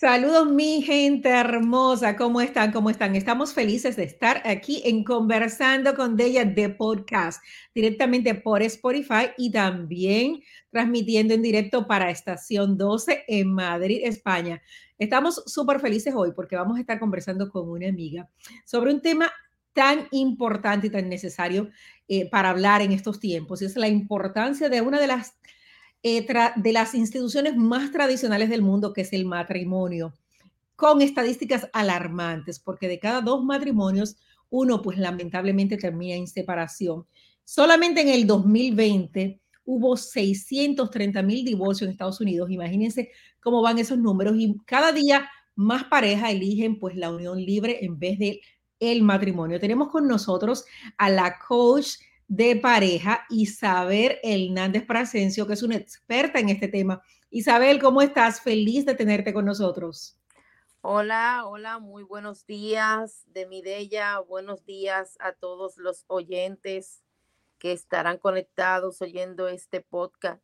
Saludos mi gente hermosa, ¿cómo están? ¿Cómo están? Estamos felices de estar aquí en Conversando con Della de podcast, directamente por Spotify y también transmitiendo en directo para Estación 12 en Madrid, España. Estamos súper felices hoy porque vamos a estar conversando con una amiga sobre un tema tan importante y tan necesario eh, para hablar en estos tiempos, es la importancia de una de las eh, de las instituciones más tradicionales del mundo, que es el matrimonio, con estadísticas alarmantes, porque de cada dos matrimonios, uno pues lamentablemente termina en separación. Solamente en el 2020 hubo 630 mil divorcios en Estados Unidos. Imagínense cómo van esos números y cada día más parejas eligen pues la unión libre en vez de el matrimonio. Tenemos con nosotros a la coach de pareja, Isabel Hernández Prasencio, que es una experta en este tema. Isabel, ¿cómo estás? Feliz de tenerte con nosotros. Hola, hola, muy buenos días de mi Della, buenos días a todos los oyentes que estarán conectados oyendo este podcast.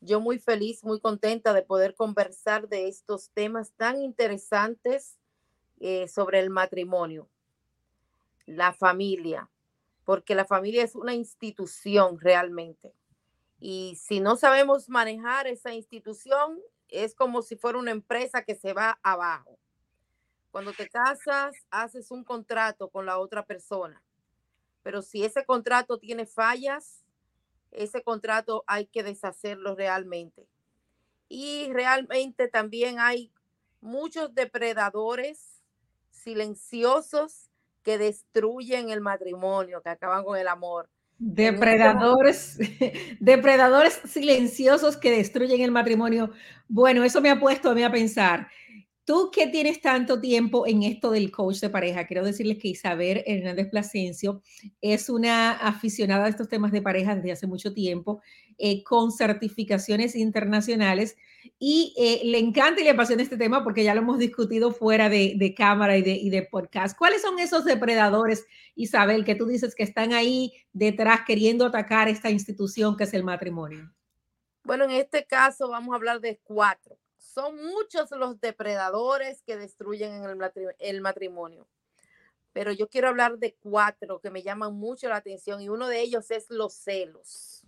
Yo muy feliz, muy contenta de poder conversar de estos temas tan interesantes eh, sobre el matrimonio, la familia, porque la familia es una institución realmente. Y si no sabemos manejar esa institución, es como si fuera una empresa que se va abajo. Cuando te casas, haces un contrato con la otra persona, pero si ese contrato tiene fallas, ese contrato hay que deshacerlo realmente. Y realmente también hay muchos depredadores silenciosos que destruyen el matrimonio, que acaban con el amor. Depredadores, depredadores silenciosos que destruyen el matrimonio. Bueno, eso me ha puesto a mí a pensar. Tú que tienes tanto tiempo en esto del coach de pareja, quiero decirles que Isabel Hernández Plasencia es una aficionada a estos temas de pareja desde hace mucho tiempo, eh, con certificaciones internacionales y eh, le encanta y le apasiona este tema porque ya lo hemos discutido fuera de, cámara y de, y de podcast. ¿Cuáles son esos depredadores, Isabel, que tú dices que están ahí detrás queriendo atacar esta institución que es el matrimonio? Bueno, en este caso vamos a hablar de cuatro son muchos los depredadores que destruyen en el, matrimonio. Pero yo quiero hablar de cuatro que me llaman mucho la atención y uno de ellos es los celos.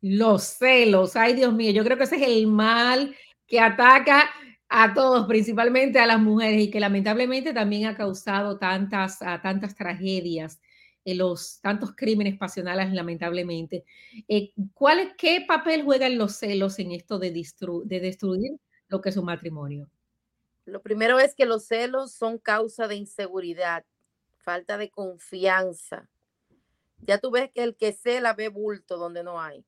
Los celos, ay Dios mío, yo creo que ese es el mal que ataca a todos, principalmente a las mujeres y que lamentablemente también ha causado tantas, tantas tragedias los tantos crímenes pasionales, lamentablemente. Eh, ¿cuál, ¿Qué papel juegan los celos en esto de, de destruir lo que es un matrimonio? Lo primero es que los celos son causa de inseguridad, falta de confianza. Ya tú ves que el que cela ve bulto donde no hay.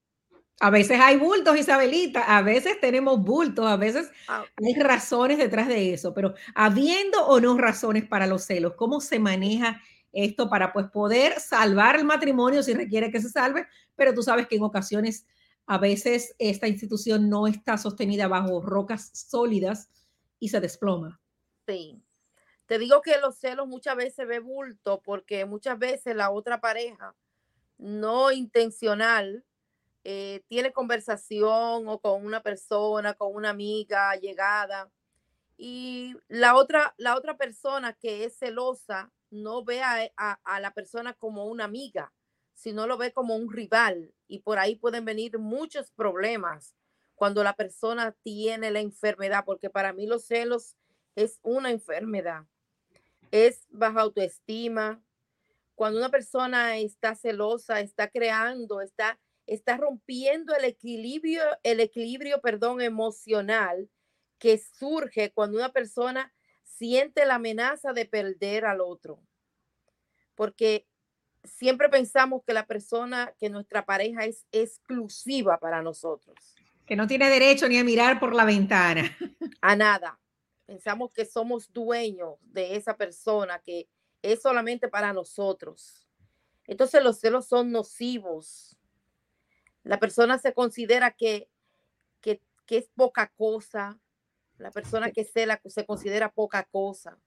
A veces hay bultos, Isabelita, a veces tenemos bultos, a veces ah. hay razones detrás de eso, pero habiendo o no razones para los celos, ¿cómo se maneja esto para pues poder salvar el matrimonio si requiere que se salve, pero tú sabes que en ocasiones a veces esta institución no está sostenida bajo rocas sólidas y se desploma. Sí. Te digo que los celos muchas veces ve bulto porque muchas veces la otra pareja no intencional eh, tiene conversación o con una persona, con una amiga llegada y la otra, la otra persona que es celosa no ve a, la persona como una amiga, sino lo ve como un rival. Y por ahí pueden venir muchos problemas cuando la persona tiene la enfermedad, porque para mí los celos es una enfermedad. Es baja autoestima. Cuando una persona está celosa, está creando, está, está rompiendo el equilibrio, el equilibrio, perdón, emocional que surge cuando una persona siente la amenaza de perder al otro. Porque siempre pensamos que la persona, que nuestra pareja es exclusiva para nosotros. Que no tiene derecho ni a mirar por la ventana. A nada. Pensamos que somos dueños de esa persona, que es solamente para nosotros. Entonces los celos son nocivos. La persona se considera que, que, que es poca cosa, la persona que se, la, se considera poca cosa.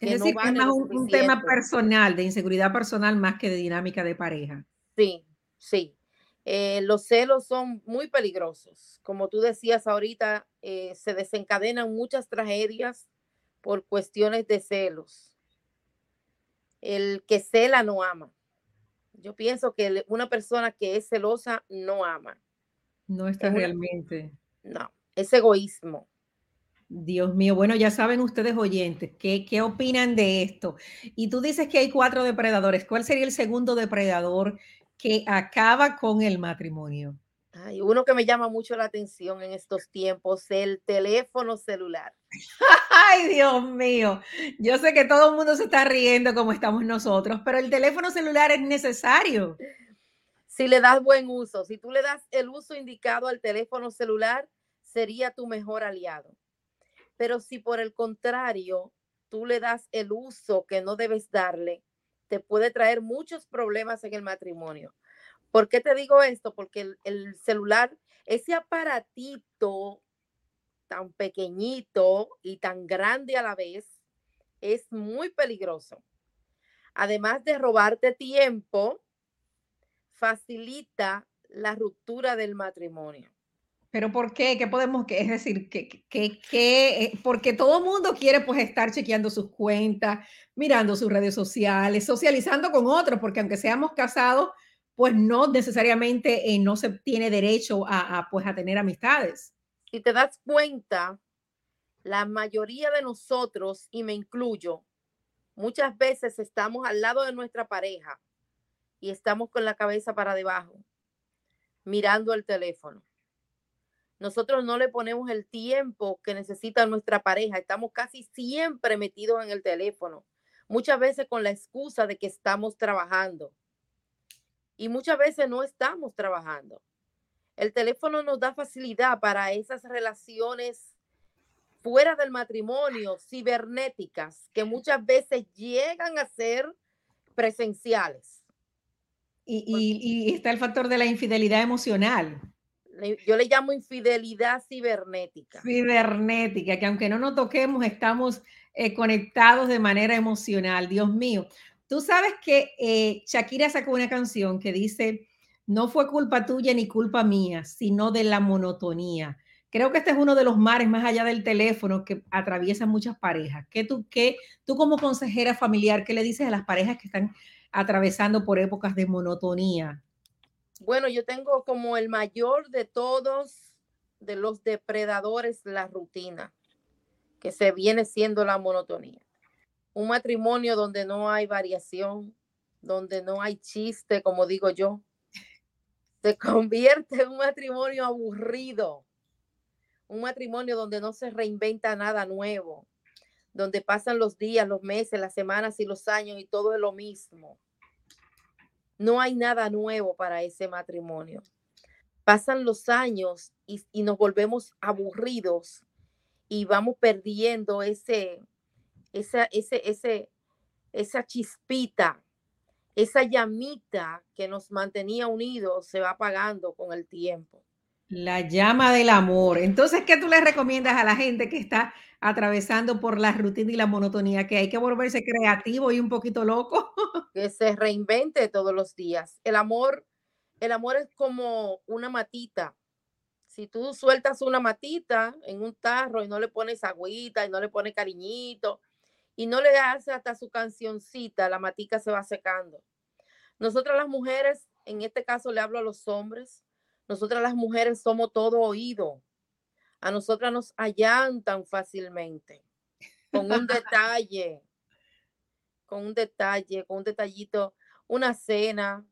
Es decir, es más un, tema personal, de inseguridad personal más que de dinámica de pareja. Sí, sí. Eh, los celos son muy peligrosos. Como tú decías ahorita, eh, se desencadenan muchas tragedias por cuestiones de celos. El que cela no ama. Yo pienso que una persona que es celosa no ama. No está realmente. No, es egoísmo. Dios mío, bueno, ya saben ustedes oyentes, ¿qué, ¿qué opinan de esto? Y tú dices que hay cuatro depredadores. ¿Cuál sería el segundo depredador que acaba con el matrimonio? Hay uno que me llama mucho la atención en estos tiempos, el teléfono celular. Ay, Dios mío. Yo sé que todo el mundo se está riendo como estamos nosotros, pero el teléfono celular es necesario. Si le das buen uso, si tú le das el uso indicado al teléfono celular, sería tu mejor aliado. Pero si por el contrario tú le das el uso que no debes darle, te puede traer muchos problemas en el matrimonio. ¿Por qué te digo esto? Porque el, celular, ese aparatito tan pequeñito y tan grande a la vez, es muy peligroso. Además de robarte tiempo, facilita la ruptura del matrimonio. Pero ¿por qué? ¿Qué podemos, es decir, que, que, que, eh, porque todo el mundo quiere pues estar chequeando sus cuentas, mirando sus redes sociales, socializando con otros, porque aunque seamos casados, pues no necesariamente eh, no se tiene derecho a, a, pues a tener amistades. Si te das cuenta, la mayoría de nosotros, y me incluyo, muchas veces estamos al lado de nuestra pareja y estamos con la cabeza para debajo, mirando el teléfono nosotros no le ponemos el tiempo que necesita nuestra pareja. Estamos casi siempre metidos en el teléfono, muchas veces con la excusa de que estamos trabajando. Y muchas veces no estamos trabajando. El teléfono nos da facilidad para esas relaciones fuera del matrimonio, cibernéticas, que muchas veces llegan a ser presenciales. Y, y está el factor de la infidelidad emocional yo le llamo infidelidad cibernética. Cibernética, que aunque no nos toquemos, estamos eh, conectados de manera emocional. Dios mío, tú sabes que eh, Shakira sacó una canción que dice, no fue culpa tuya ni culpa mía, sino de la monotonía. Creo que este es uno de los mares más allá del teléfono que atraviesan muchas parejas. ¿Qué tú, qué, tú como consejera familiar, qué le dices a las parejas que están atravesando por épocas de monotonía? Bueno, yo tengo como el mayor de todos de los depredadores la rutina, que se viene siendo la monotonía. Un matrimonio donde no hay variación, donde no hay chiste, como digo yo, se convierte en un matrimonio aburrido, un matrimonio donde no se reinventa nada nuevo, donde pasan los días, los meses, las semanas y los años y todo es lo mismo no hay nada nuevo para ese matrimonio. Pasan los años y, nos volvemos aburridos y vamos perdiendo ese, ese, ese, esa chispita, esa llamita que nos mantenía unidos se va apagando con el tiempo. La llama del amor. Entonces, ¿qué tú le recomiendas a la gente que está atravesando por la rutina y la monotonía, que hay que volverse creativo y un poquito loco. que se reinvente todos los días. El amor, el amor es como una matita. Si tú sueltas una matita en un tarro y no le pones agüita y no le pones cariñito y no le haces hasta su cancioncita, la matica se va secando. Nosotras las mujeres, en este caso le hablo a los hombres, nosotras las mujeres somos todo oído a nosotras nos allantan fácilmente con un detalle, con un detalle, con un detallito, una cena.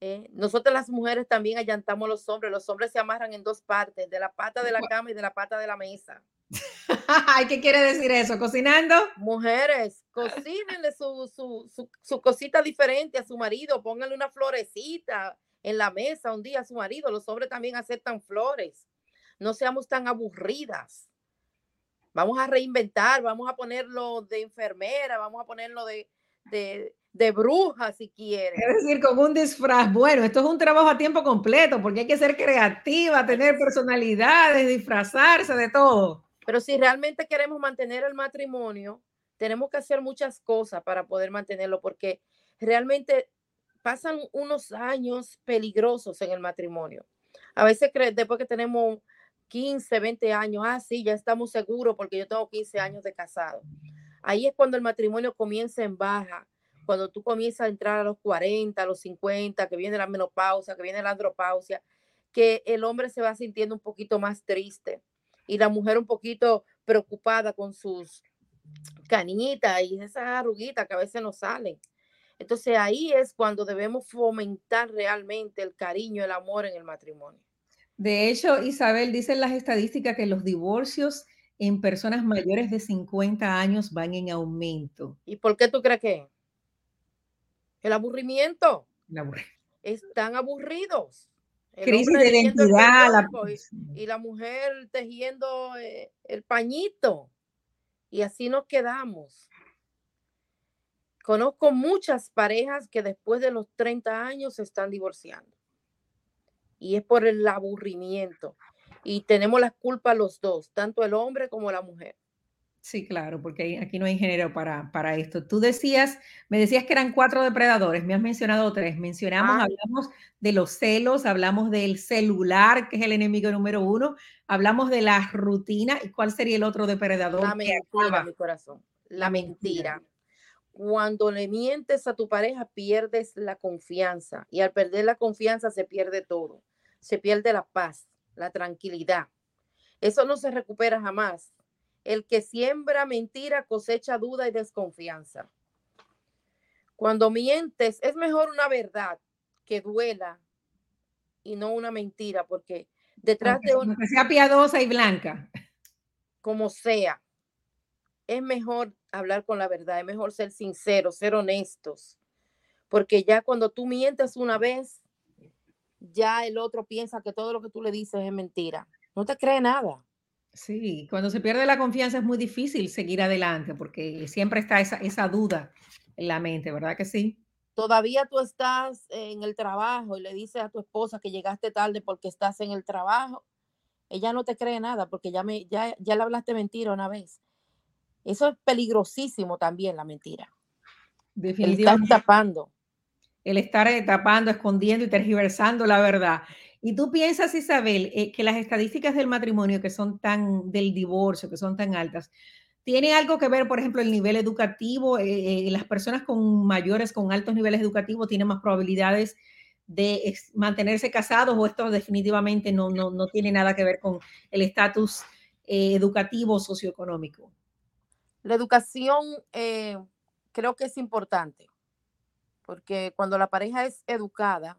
¿eh? Nosotras las mujeres también allantamos a los hombres. Los hombres se amarran en dos partes, de la pata de la cama y de la pata de la mesa. ¿Qué quiere decir eso? ¿Cocinando? Mujeres, cocínenle su, su, su, su, cosita diferente a su marido, pónganle una florecita en la mesa un día a su marido. Los hombres también aceptan flores no seamos tan aburridas. Vamos a reinventar, vamos a ponerlo de enfermera, vamos a ponerlo de, de, bruja si quieren. Es decir, con un disfraz. Bueno, esto es un trabajo a tiempo completo porque hay que ser creativa, tener personalidades, disfrazarse de todo. Pero si realmente queremos mantener el matrimonio, tenemos que hacer muchas cosas para poder mantenerlo porque realmente pasan unos años peligrosos en el matrimonio. A veces después que tenemos 15, 20 años, ah, sí, ya estamos seguros porque yo tengo 15 años de casado. Ahí es cuando el matrimonio comienza en baja, cuando tú comienzas a entrar a los 40, a los 50, que viene la menopausia, que viene la andropausia, que el hombre se va sintiendo un poquito más triste y la mujer un poquito preocupada con sus canitas y esas arruguitas que a veces no salen. Entonces ahí es cuando debemos fomentar realmente el cariño, el amor en el matrimonio. De hecho, Isabel, dicen las estadísticas que los divorcios en personas mayores de 50 años van en aumento. ¿Y por qué tú crees que? El aburrimiento. Están aburridos. Crisis de identidad. y, la mujer tejiendo eh, el pañito. Y así nos quedamos. Conozco muchas parejas que después de los 30 años se están divorciando. Y es por el aburrimiento. Y tenemos la culpa los dos, tanto el hombre como la mujer. Sí, claro, porque aquí no hay género para, para esto. Tú decías, me decías que eran cuatro depredadores, me has mencionado tres. Mencionamos, ah. hablamos de los celos, hablamos del celular, que es el enemigo número uno, hablamos de la rutina. ¿Y cuál sería el otro depredador? La mentira, mi corazón. La mentira. Cuando le mientes a tu pareja, pierdes la confianza y al perder la confianza se pierde todo. Se pierde la paz, la tranquilidad. Eso no se recupera jamás. El que siembra mentira cosecha duda y desconfianza. Cuando mientes, es mejor una verdad que duela y no una mentira, porque detrás de una... Que sea piadosa y blanca. Como sea, es mejor hablar con la verdad, es mejor ser sinceros, ser honestos, porque ya cuando tú mientes una vez, ya el otro piensa que todo lo que tú le dices es mentira. No te cree nada. Sí, cuando se pierde la confianza es muy difícil seguir adelante porque siempre está esa, esa duda en la mente, ¿verdad que sí? Todavía tú estás en el trabajo y le dices a tu esposa que llegaste tarde porque estás en el trabajo. Ella no te cree nada porque ya, me, ya, ya le hablaste mentira una vez. Eso es peligrosísimo también, la mentira. Definitivamente. El estar tapando. El estar eh, tapando, escondiendo y tergiversando la verdad. Y tú piensas, Isabel, eh, que las estadísticas del matrimonio que son tan, del divorcio, que son tan altas, tiene algo que ver, por ejemplo, el nivel educativo. Eh, las personas con mayores, con altos niveles educativos, tienen más probabilidades de mantenerse casados o esto definitivamente no, no, no tiene nada que ver con el estatus educativo socioeconómico. La educación eh, creo que es importante, porque cuando la pareja es educada,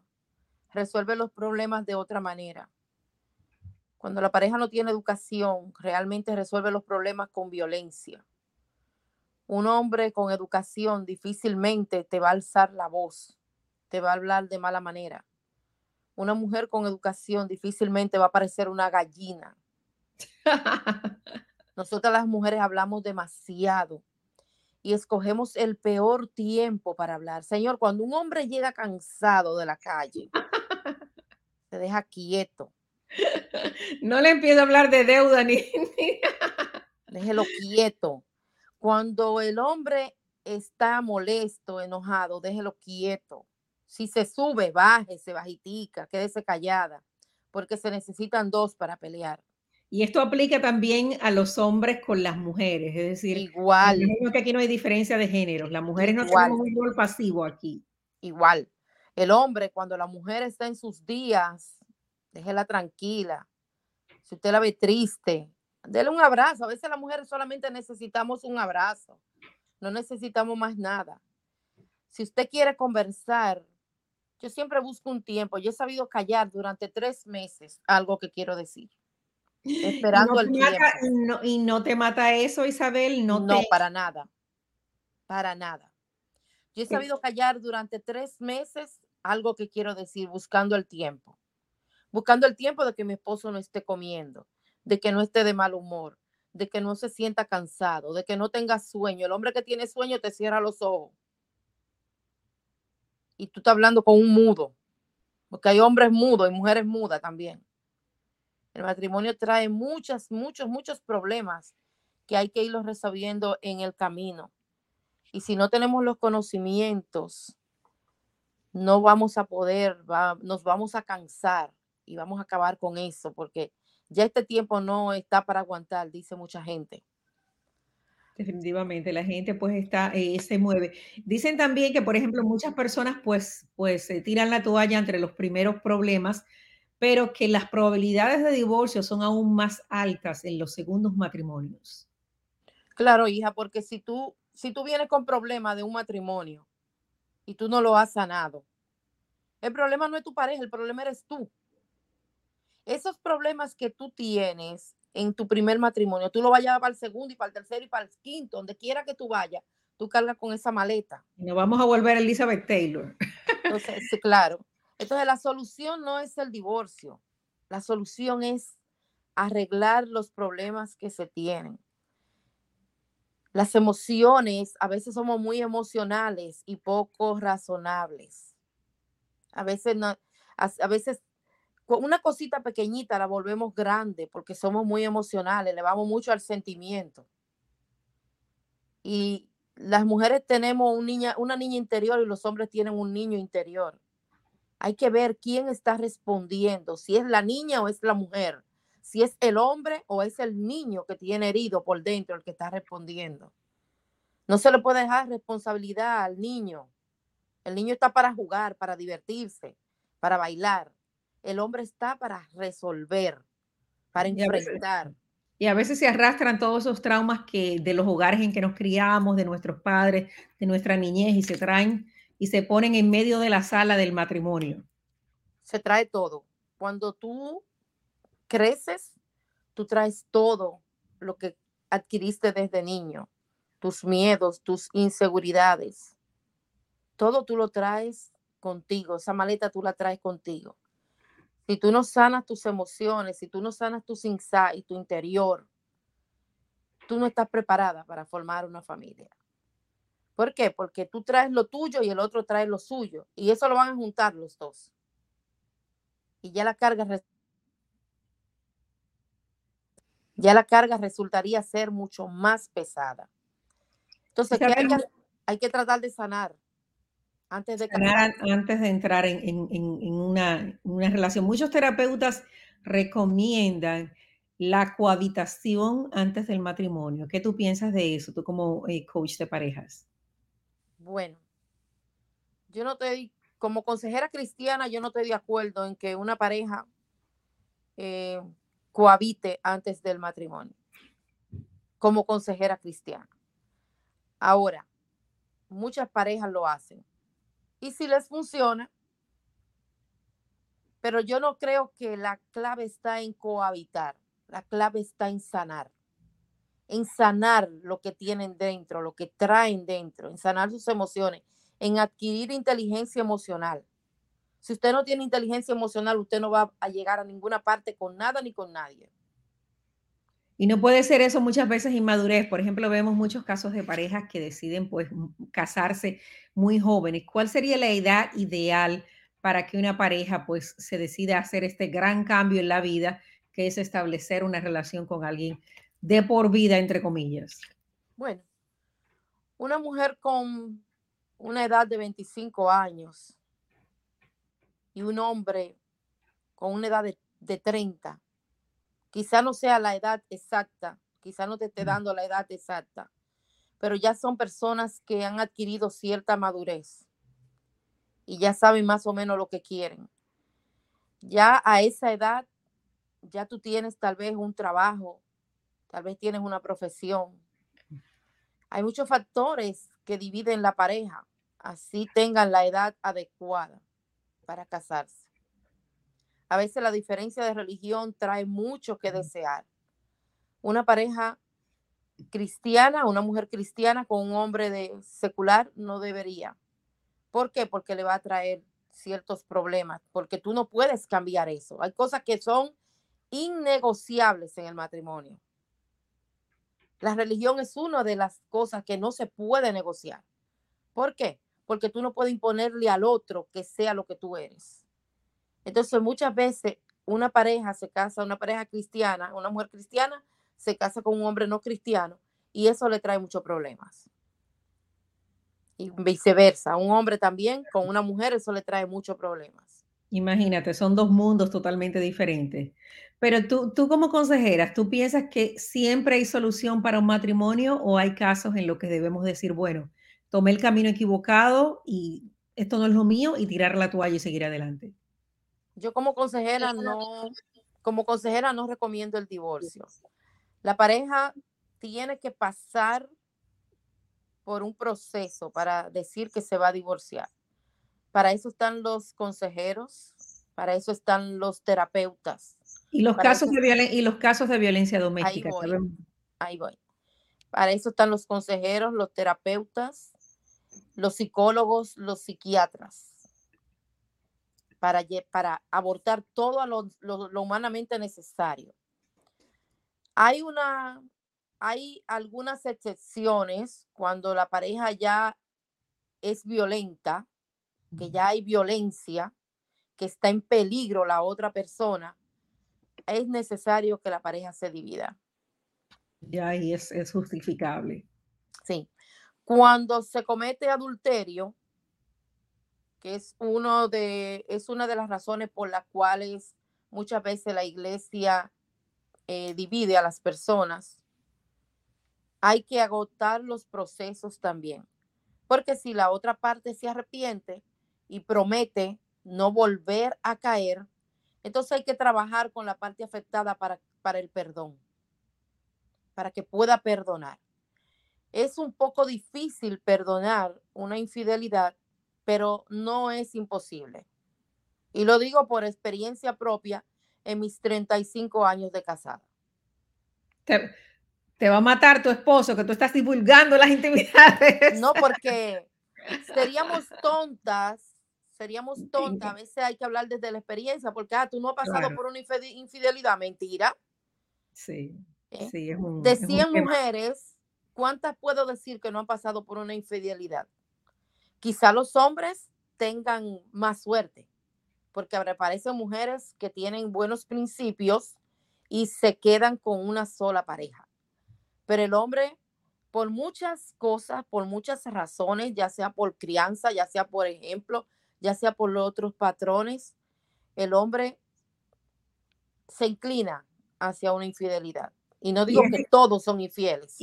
resuelve los problemas de otra manera. Cuando la pareja no tiene educación, realmente resuelve los problemas con violencia. Un hombre con educación difícilmente te va a alzar la voz, te va a hablar de mala manera. Una mujer con educación difícilmente va a parecer una gallina. Nosotras las mujeres hablamos demasiado y escogemos el peor tiempo para hablar. Señor, cuando un hombre llega cansado de la calle, se deja quieto. No le empiezo a hablar de deuda ni... Déjelo quieto. Cuando el hombre está molesto, enojado, déjelo quieto. Si se sube, bájese, bajitica, quédese callada, porque se necesitan dos para pelear. Y esto aplica también a los hombres con las mujeres, es decir, igual. que aquí no hay diferencia de género, las mujeres no tienen un rol pasivo aquí. Igual. El hombre, cuando la mujer está en sus días, déjela tranquila. Si usted la ve triste, déle un abrazo. A veces las mujeres solamente necesitamos un abrazo, no necesitamos más nada. Si usted quiere conversar, yo siempre busco un tiempo. Yo he sabido callar durante tres meses algo que quiero decir esperando el tiempo. y no te mata eso, Isabel. No, no para nada. Para nada. Yo he sabido callar durante tres meses algo que quiero decir, buscando el tiempo. Buscando el tiempo de que mi esposo no esté comiendo, de que no esté de mal humor, de que no se sienta cansado, de que no tenga sueño. El hombre que tiene sueño te cierra los ojos. Y tú estás hablando con un mudo, porque hay hombres mudos y mujeres mudas también. El matrimonio trae muchas, muchos, muchos problemas que hay que irlos resolviendo en el camino. Y si no tenemos los conocimientos no vamos a poder, nos vamos a cansar y vamos a acabar con eso, porque ya este tiempo no está para aguantar, dice mucha gente. Definitivamente, la gente pues está, eh, se mueve. Dicen también que, por ejemplo, muchas personas pues, pues se tiran la toalla entre los primeros problemas, pero que las probabilidades de divorcio son aún más altas en los segundos matrimonios. Claro, hija, porque si tú, si tú vienes con problemas de un matrimonio y tú no lo has sanado, el problema no es tu pareja, el problema eres tú. Esos problemas que tú tienes en tu primer matrimonio, tú lo vayas para el segundo y para el tercero y para el quinto, donde quiera que tú vayas, tú cargas con esa maleta. Y nos vamos a volver a Elizabeth Taylor. Entonces, claro. Entonces, la solución no es el divorcio. La solución es arreglar los problemas que se tienen. Las emociones, a veces somos muy emocionales y poco razonables. A veces no, a una cosita pequeñita la volvemos grande porque somos muy emocionales, le vamos mucho al sentimiento. Y las mujeres tenemos un niña, una niña interior y los hombres tienen un niño interior. Hay que ver quién está respondiendo, si es la niña o es la mujer, si es el hombre o es el niño que tiene herido por dentro el que está respondiendo. No se le puede dejar responsabilidad al niño. El niño está para jugar, para divertirse, para bailar el hombre está para resolver, para enfrentar. Y a veces se arrastran todos esos traumas que de los hogares en que nos criamos, de nuestros padres, de nuestra niñez y se traen y se ponen en medio de la sala del matrimonio. Se trae todo. Cuando tú creces, tú traes todo lo que adquiriste desde niño, tus miedos, tus inseguridades. Todo tú lo traes contigo, esa maleta tú la traes contigo. Si tú no sanas tus emociones, si tú no sanas tus insights, tu interior, tú no estás preparada para formar una familia. ¿Por qué? Porque tú traes lo tuyo y el otro trae lo suyo. Y eso lo van a juntar los dos. Y ya la carga ya la carga resultaría ser mucho más pesada. Entonces, hay, que, hay que tratar de sanar antes de, antes de entrar en, una, relación. Muchos terapeutas recomiendan la cohabitación antes del matrimonio. ¿Qué tú piensas de eso, tú como eh, coach de parejas? Bueno, yo no estoy, como consejera cristiana, yo no estoy de acuerdo en que una pareja eh, cohabite antes del matrimonio, como consejera cristiana. Ahora, muchas parejas lo hacen y si les funciona. Pero yo no creo que la clave está en cohabitar, la clave está en sanar, en sanar lo que tienen dentro, lo que traen dentro, en sanar sus emociones, en adquirir inteligencia emocional. Si usted no tiene inteligencia emocional, usted no va a llegar a ninguna parte con nada ni con nadie. Y no puede ser eso muchas veces inmadurez. Por ejemplo, vemos muchos casos de parejas que deciden pues casarse muy jóvenes. ¿Cuál sería la edad ideal para que una pareja pues se decida hacer este gran cambio en la vida, que es establecer una relación con alguien de por vida, entre comillas? Bueno, una mujer con una edad de 25 años y un hombre con una edad de, de 30 Quizá no sea la edad exacta, quizá no te esté dando la edad exacta, pero ya son personas que han adquirido cierta madurez y ya saben más o menos lo que quieren. Ya a esa edad, ya tú tienes tal vez un trabajo, tal vez tienes una profesión. Hay muchos factores que dividen la pareja, así tengan la edad adecuada para casarse. A veces la diferencia de religión trae mucho que desear. Una pareja cristiana, una mujer cristiana con un hombre de secular no debería. ¿Por qué? Porque le va a traer ciertos problemas, porque tú no puedes cambiar eso. Hay cosas que son innegociables en el matrimonio. La religión es una de las cosas que no se puede negociar. ¿Por qué? Porque tú no puedes imponerle al otro que sea lo que tú eres. Entonces, muchas veces una pareja se casa, una pareja cristiana, una mujer cristiana se casa con un hombre no cristiano y eso le trae muchos problemas. Y viceversa, un hombre también con una mujer, eso le trae muchos problemas. Imagínate, son dos mundos totalmente diferentes. Pero tú, tú como consejera, ¿tú piensas que siempre hay solución para un matrimonio o hay casos en los que debemos decir, bueno, tomé el camino equivocado y esto no es lo mío y tirar la toalla y seguir adelante? Yo como consejera no, como consejera no recomiendo el divorcio. La pareja tiene que pasar por un proceso para decir que se va a divorciar. Para eso están los consejeros, para eso están los terapeutas. Y los, casos de, y los casos de violencia doméstica. Ahí voy, ahí voy. Para eso están los consejeros, los terapeutas, los psicólogos, los psiquiatras. Para, para abortar todo lo, lo humanamente necesario. Hay una, hay algunas excepciones cuando la pareja ya es violenta, que ya hay violencia, que está en peligro la otra persona, es necesario que la pareja se divida. Ya ahí es, es justificable. Sí. Cuando se comete adulterio, que es, uno de, es una de las razones por las cuales muchas veces la iglesia eh, divide a las personas, hay que agotar los procesos también. Porque si la otra parte se arrepiente y promete no volver a caer, entonces hay que trabajar con la parte afectada para, para el perdón, para que pueda perdonar. Es un poco difícil perdonar una infidelidad, pero no es imposible. Y lo digo por experiencia propia en mis 35 años de casada. Te, te va a matar tu esposo que tú estás divulgando las intimidades. No, porque seríamos tontas seríamos tontas. A veces hay que hablar desde la experiencia, porque ah, tú no has pasado por una infidelidad, mentira. Sí. ¿Eh? sí es un, de 100 mujeres, ¿cuántas puedo decir que no han pasado por una infidelidad? Quizá los hombres tengan más suerte, porque aparecen mujeres que tienen buenos principios y se quedan con una sola pareja. Pero el hombre, por muchas cosas, por muchas razones, ya sea por crianza, ya sea por ejemplo, ya sea por los otros patrones, el hombre se inclina hacia una infidelidad. Y no digo que todos son infieles.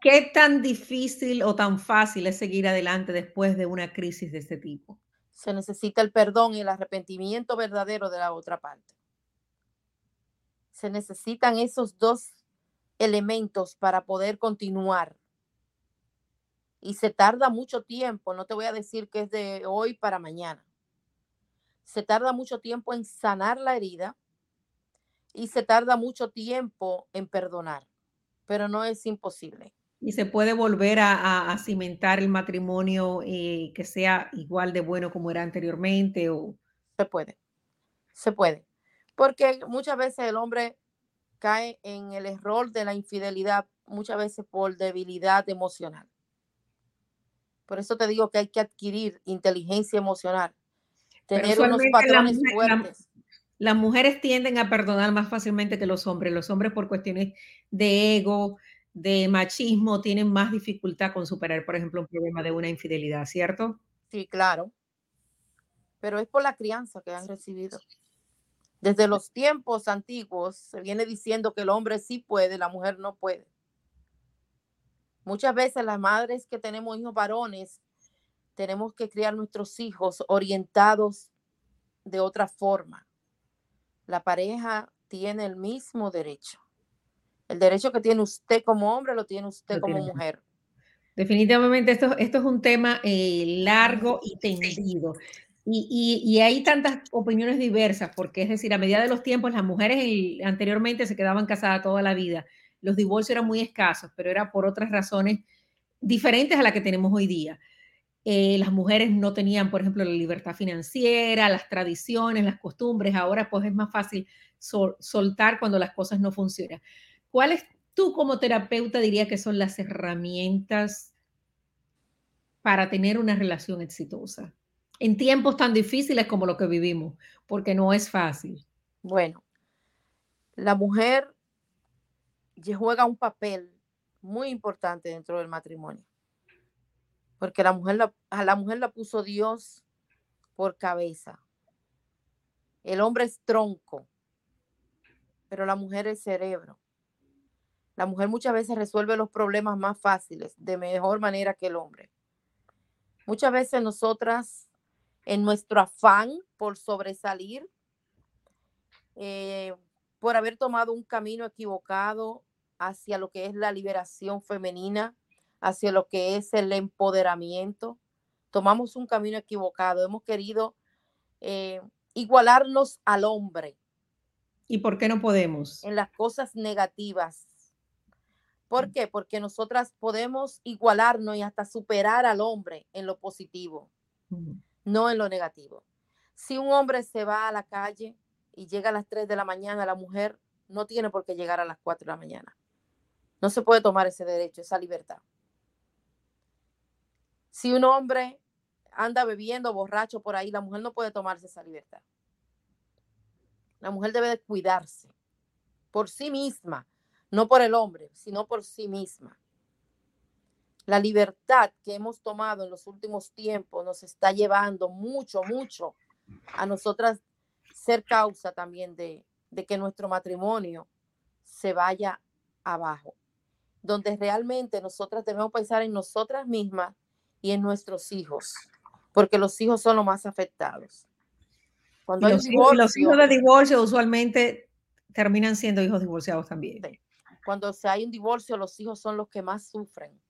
¿Qué tan difícil o tan fácil es seguir adelante después de una crisis de este tipo? Se necesita el perdón y el arrepentimiento verdadero de la otra parte. Se necesitan esos dos elementos para poder continuar y se tarda mucho tiempo, no te voy a decir que es de hoy para mañana. Se tarda mucho tiempo en sanar la herida y se tarda mucho tiempo en perdonar, pero no es imposible. Y se puede volver a, cimentar el matrimonio y eh, que sea igual de bueno como era anteriormente o se puede, se puede, porque muchas veces el hombre cae en el error de la infidelidad, muchas veces por debilidad emocional por eso te digo que hay que adquirir inteligencia emocional, tener unos patrones fuertes. las mujeres tienden a perdonar más fácilmente que los hombres. Los hombres por cuestiones de ego, de machismo, tienen más dificultad con superar, por ejemplo, un problema de una infidelidad, ¿cierto? Sí, claro. Pero es por la crianza que han recibido. Desde los tiempos antiguos se viene diciendo que el hombre sí puede, la mujer no puede. Muchas veces las madres que tenemos hijos varones, tenemos que criar nuestros hijos orientados de otra forma. La pareja tiene el mismo derecho. El derecho que tiene usted como hombre lo tiene usted como mujer. Definitivamente esto, esto es un tema eh, largo y tendido. Y, y, hay tantas opiniones diversas, porque es decir, a medida de los tiempos, las mujeres anteriormente se quedaban casadas toda la vida los divorcios eran muy escasos, pero era por otras razones diferentes a las que tenemos hoy día. Eh, las mujeres no tenían, por ejemplo, la libertad financiera, las tradiciones, las costumbres. Ahora pues es más fácil soltar cuando las cosas no funcionan. ¿Cuáles tú como terapeuta dirías que son las herramientas para tener una relación exitosa en tiempos tan difíciles como lo que vivimos? Porque no es fácil. Bueno, la mujer juega un papel muy importante dentro del matrimonio. Porque la mujer la, a la mujer la puso Dios por cabeza. El hombre es tronco, pero la mujer es cerebro. La mujer muchas veces resuelve los problemas más fáciles, de mejor manera que el hombre. Muchas veces nosotras, en nuestro afán por sobresalir, eh, por haber tomado un camino equivocado hacia lo que es la liberación femenina, hacia lo que es el empoderamiento, tomamos un camino equivocado. Hemos querido eh, igualarnos al hombre. ¿Y por qué no podemos? En las cosas negativas ¿Por qué? Porque nosotras podemos igualarnos y hasta superar al hombre en lo positivo, no en lo negativo. Si un hombre se va a la calle y llega a las 3 de la mañana, la mujer no tiene por qué llegar a las 4 de la mañana. No se puede tomar ese derecho, esa libertad. Si un hombre anda bebiendo borracho por ahí, la mujer no puede tomarse esa libertad. La mujer debe de cuidarse por sí misma no por el hombre, sino por sí misma. La libertad que hemos tomado en los últimos tiempos nos está llevando mucho, mucho a nosotras ser causa también de, que nuestro matrimonio se vaya abajo, donde realmente nosotras debemos pensar en nosotras mismas y en nuestros hijos, porque los hijos son los más afectados. Cuando los, hijos, los hijos de divorcio usualmente terminan siendo hijos divorciados también cuando se hay un divorcio, los hijos son los que más sufren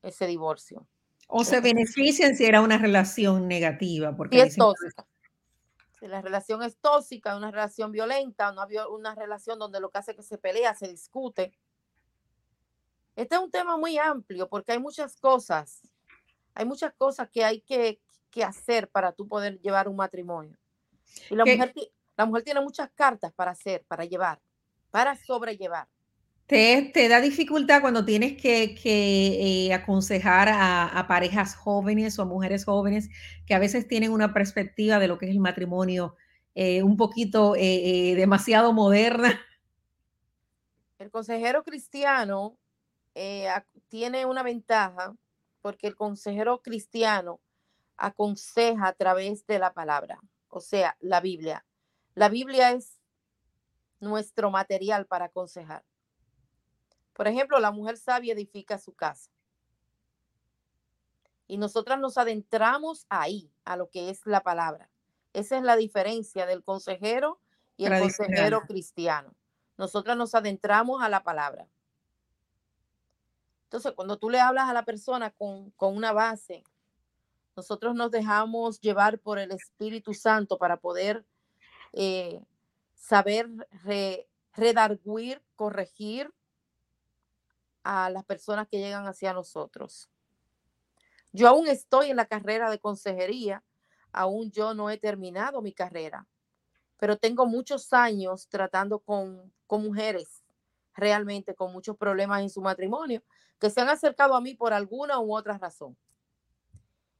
ese divorcio. O se benefician si era una relación negativa. Porque es tóxica. Si la relación es tóxica, una relación violenta, una, una relación donde lo que hace es que se pelea, se discute. Este es un tema muy amplio porque hay muchas cosas, hay muchas cosas que hay que, que hacer para tú poder llevar un matrimonio. Y la mujer, la mujer tiene muchas cartas para hacer, para llevar para sobrellevar. Te, te da dificultad cuando tienes que, eh, aconsejar a, parejas jóvenes o a mujeres jóvenes que a veces tienen una perspectiva de lo que es el matrimonio eh, un poquito eh, demasiado moderna. El consejero cristiano tiene una ventaja porque el consejero cristiano aconseja a través de la palabra, o sea, la Biblia. La Biblia es nuestro material para aconsejar. Por ejemplo, la mujer sabia edifica su casa. Y nosotras nos adentramos ahí, a lo que es la palabra. Esa es la diferencia del consejero y el consejero cristiano. Nosotras nos adentramos a la palabra. Entonces, cuando tú le hablas a la persona con, una base, nosotros nos dejamos llevar por el Espíritu Santo para poder eh, saber redarguir, corregir a las personas que llegan hacia nosotros. Yo aún estoy en la carrera de consejería, aún yo no he terminado mi carrera, pero tengo muchos años tratando con, con mujeres realmente con muchos problemas en su matrimonio que se han acercado a mí por alguna u otra razón.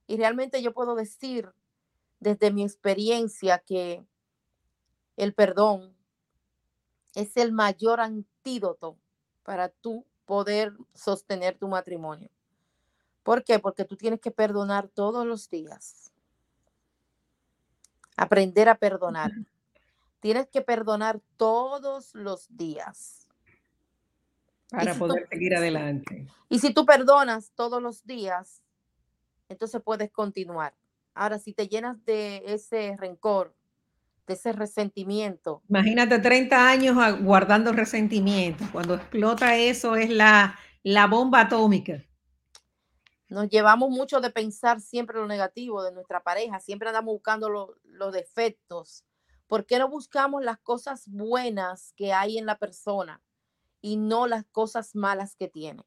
Y realmente yo puedo decir desde mi experiencia que el perdón es el mayor antídoto para tú poder sostener tu matrimonio. ¿Por qué? Porque tú tienes que perdonar todos los días. Aprender a perdonar. Tienes que perdonar todos los días. Para poder seguir adelante. Y si tú perdonas todos los días, entonces puedes continuar. Ahora, si te llenas de ese rencor, de ese resentimiento. Imagínate 30 años guardando resentimiento. Cuando explota eso es la, la bomba atómica. Nos llevamos mucho de pensar siempre lo negativo de nuestra pareja, siempre andamos buscando los defectos. ¿Por qué no buscamos las cosas buenas que hay en la persona y no las cosas malas que tiene?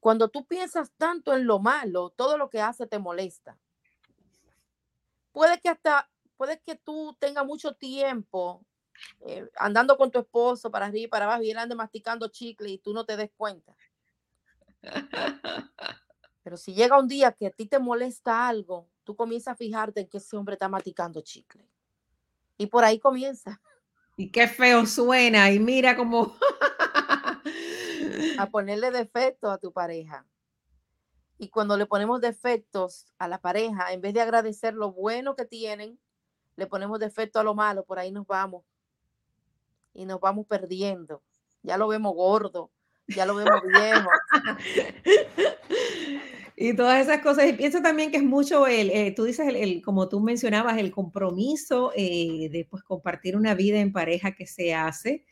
Cuando tú piensas tanto en lo malo, todo lo que hace te molesta. Puede que hasta puede que tú tengas mucho tiempo eh, andando con tu esposo para arriba y para abajo y él ande masticando chicle y tú no te des cuenta. Pero si llega un día que a ti te molesta algo, tú comienzas a fijarte en que ese hombre está masticando chicle. Y por ahí comienza. Y qué feo suena. Y mira cómo... a ponerle defecto a tu pareja. Y cuando le ponemos defectos a la pareja, en vez de agradecer lo bueno que tienen, le ponemos defecto a lo malo, por ahí nos vamos. Y nos vamos perdiendo. Ya lo vemos gordo, ya lo vemos viejo. y todas esas cosas. Y pienso también que es mucho el, eh, tú dices, el, como tú mencionabas, el compromiso eh, de pues, compartir una vida en pareja que se hace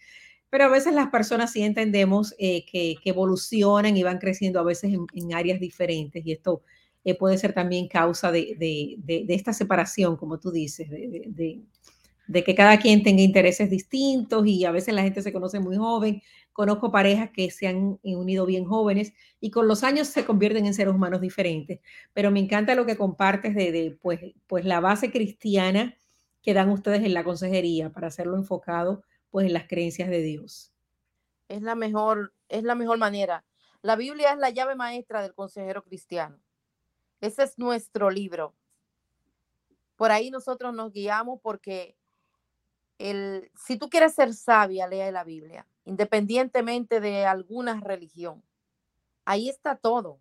pero a veces las personas sí entendemos eh, que, evolucionan y van creciendo a veces en, áreas diferentes y esto eh, puede ser también causa de, esta separación, como tú dices, de, que cada quien tenga intereses distintos y a veces la gente se conoce muy joven. Conozco parejas que se han unido bien jóvenes y con los años se convierten en seres humanos diferentes. Pero me encanta lo que compartes de, pues, pues la base cristiana que dan ustedes en la consejería para hacerlo enfocado pues en las creencias de Dios. Es la mejor, es la mejor manera. La Biblia es la llave maestra del consejero cristiano. Ese es nuestro libro. Por ahí nosotros nos guiamos porque el, si tú quieres ser sabia, lea la Biblia, independientemente de alguna religión. Ahí está todo.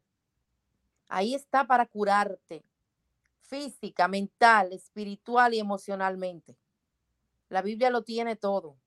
Ahí está para curarte física, mental, espiritual y emocionalmente. La Biblia lo tiene todo.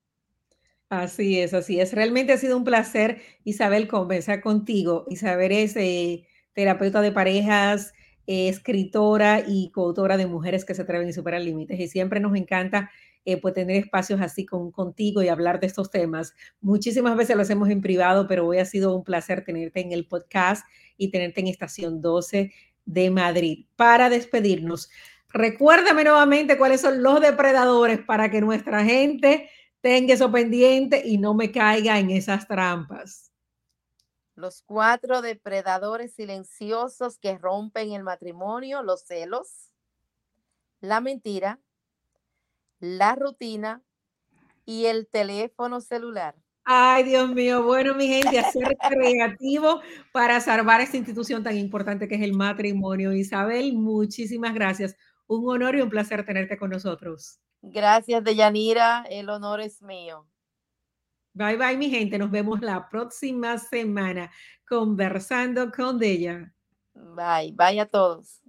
Así es, así es. Realmente ha sido un placer, Isabel, conversar contigo. Isabel es eh, terapeuta de parejas, eh, escritora y coautora de Mujeres que se atreven y superan límites. Y siempre nos encanta eh, pues, tener espacios así con, contigo y hablar de estos temas. Muchísimas veces lo hacemos en privado, pero hoy ha sido un placer tenerte en el podcast y tenerte en Estación 12 de Madrid. Para despedirnos, recuérdame nuevamente cuáles son los depredadores para que nuestra gente tenga eso pendiente y no me caiga en esas trampas. Los cuatro depredadores silenciosos que rompen el matrimonio, los celos, la mentira, la rutina y el teléfono celular. Ay, Dios mío. Bueno, mi gente, hacer creativo para salvar esta institución tan importante que es el matrimonio. Isabel, muchísimas gracias. Un honor y un placer tenerte con nosotros. Gracias, Deyanira. El honor es mío. Bye bye, mi gente. Nos vemos la próxima semana conversando con ella. Bye, bye a todos.